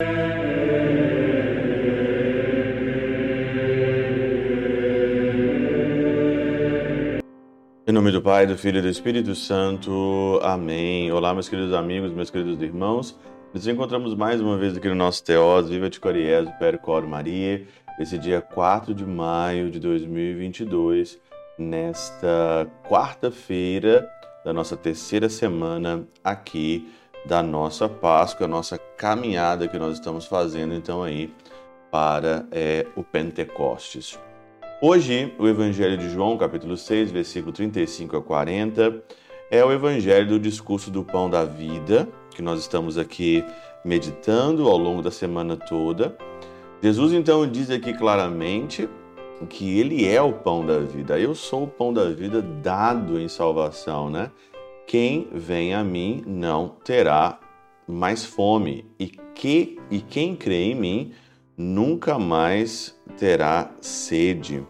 Em nome do Pai, do Filho e do Espírito Santo. Amém. Olá, meus queridos amigos, meus queridos irmãos. Nos encontramos mais uma vez aqui no nosso Teós, Viva de Coriés, Percor Maria, esse dia 4 de maio de 2022, nesta quarta-feira da nossa terceira semana aqui da nossa Páscoa, a nossa caminhada que nós estamos fazendo então aí para é, o Pentecostes. Hoje, o Evangelho de João, capítulo 6, versículo 35 a 40, é o Evangelho do discurso do pão da vida, que nós estamos aqui meditando ao longo da semana toda. Jesus então diz aqui claramente que ele é o pão da vida. Eu sou o pão da vida dado em salvação, né? Quem vem a mim não terá mais fome, e que e quem crê em mim nunca mais terá sede.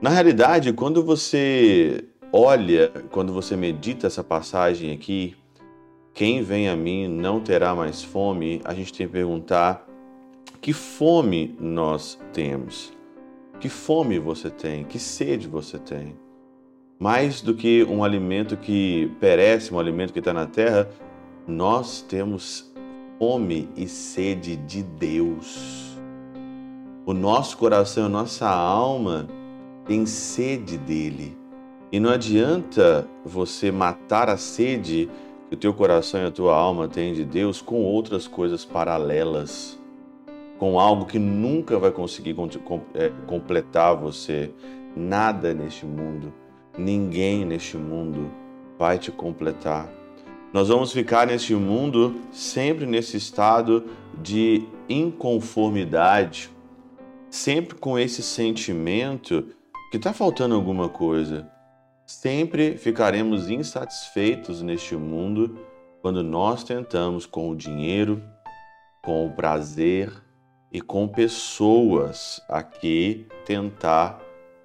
Na realidade, quando você olha, quando você medita essa passagem aqui, quem vem a mim não terá mais fome, a gente tem que perguntar que fome nós temos. Que fome você tem? Que sede você tem? Mais do que um alimento que perece, um alimento que está na terra, nós temos fome e sede de Deus. O nosso coração, a nossa alma tem sede dele. E não adianta você matar a sede que o teu coração e a tua alma têm de Deus com outras coisas paralelas, com algo que nunca vai conseguir é, completar você. Nada neste mundo, ninguém neste mundo vai te completar. Nós vamos ficar neste mundo sempre nesse estado de inconformidade, sempre com esse sentimento que está faltando alguma coisa. Sempre ficaremos insatisfeitos neste mundo quando nós tentamos com o dinheiro, com o prazer e com pessoas aqui tentar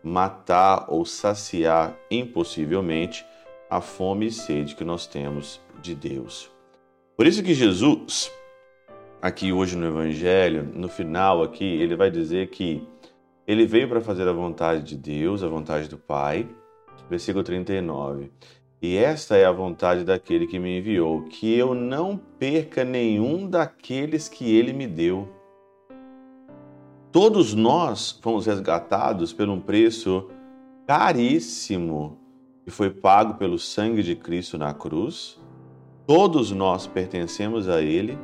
matar ou saciar impossivelmente a fome e sede que nós temos de Deus. Por isso que Jesus aqui hoje no Evangelho, no final aqui, ele vai dizer que ele veio para fazer a vontade de Deus, a vontade do Pai. Versículo 39. E esta é a vontade daquele que me enviou, que eu não perca nenhum daqueles que ele me deu. Todos nós fomos resgatados por um preço caríssimo que foi pago pelo sangue de Cristo na cruz. Todos nós pertencemos a Ele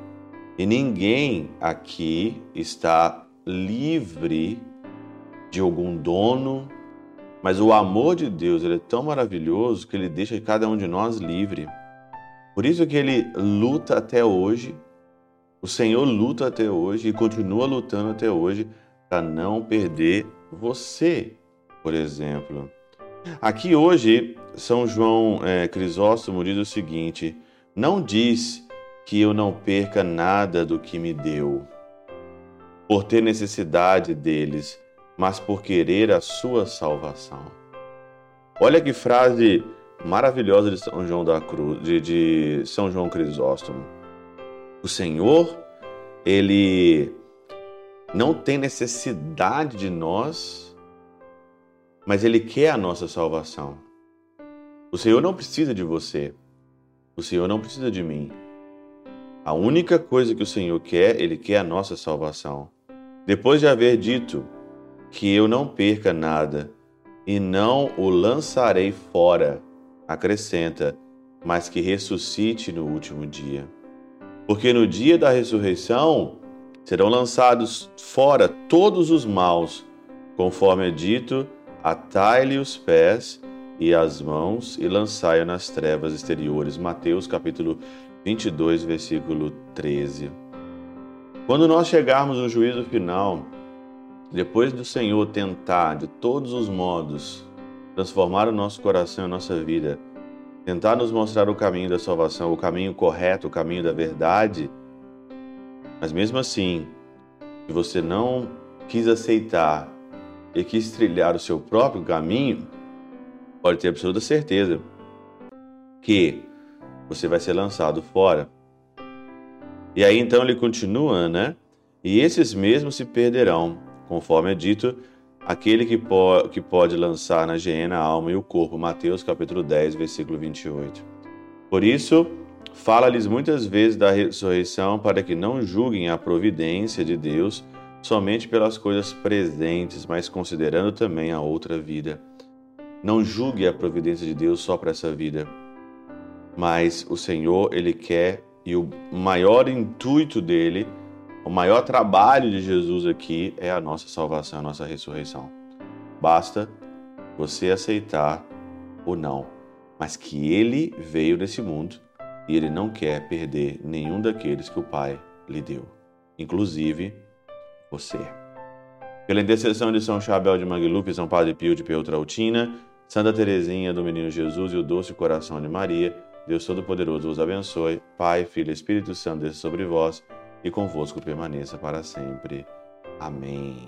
e ninguém aqui está livre de algum dono, mas o amor de Deus ele é tão maravilhoso que ele deixa cada um de nós livre. Por isso que ele luta até hoje, o Senhor luta até hoje e continua lutando até hoje para não perder você, por exemplo. Aqui hoje, São João é, Crisóstomo diz o seguinte: não diz que eu não perca nada do que me deu, por ter necessidade deles, mas por querer a sua salvação. Olha que frase maravilhosa de São João da Cruz, de, de São João Crisóstomo. O Senhor, ele não tem necessidade de nós, mas ele quer a nossa salvação. O Senhor não precisa de você. O Senhor não precisa de mim. A única coisa que o Senhor quer, Ele quer a nossa salvação. Depois de haver dito que eu não perca nada e não o lançarei fora, acrescenta, mas que ressuscite no último dia. Porque no dia da ressurreição serão lançados fora todos os maus, conforme é dito: atai-lhe os pés e as mãos e lançai-o nas trevas exteriores. Mateus capítulo 22, versículo 13. Quando nós chegarmos no juízo final, depois do Senhor tentar de todos os modos transformar o nosso coração e a nossa vida, tentar nos mostrar o caminho da salvação, o caminho correto, o caminho da verdade, mas mesmo assim, se você não quis aceitar e quis trilhar o seu próprio caminho, pode ter absoluta certeza que você vai ser lançado fora. E aí então ele continua, né? E esses mesmos se perderão, conforme é dito, aquele que, po que pode lançar na geena a alma e o corpo. Mateus capítulo 10, versículo 28. Por isso, fala-lhes muitas vezes da ressurreição para que não julguem a providência de Deus somente pelas coisas presentes, mas considerando também a outra vida. Não julgue a providência de Deus só para essa vida, mas o Senhor, ele quer e o maior intuito dele, o maior trabalho de Jesus aqui é a nossa salvação, a nossa ressurreição. Basta você aceitar ou não, mas que ele veio nesse mundo e ele não quer perder nenhum daqueles que o Pai lhe deu, inclusive você. Pela intercessão de São Chabel de Mangluf, São Padre Pio de Peutrautina, Santa Teresinha do Menino Jesus e o Doce Coração de Maria, Deus Todo-Poderoso vos abençoe, Pai, Filho e Espírito Santo desça sobre vós e convosco permaneça para sempre. Amém.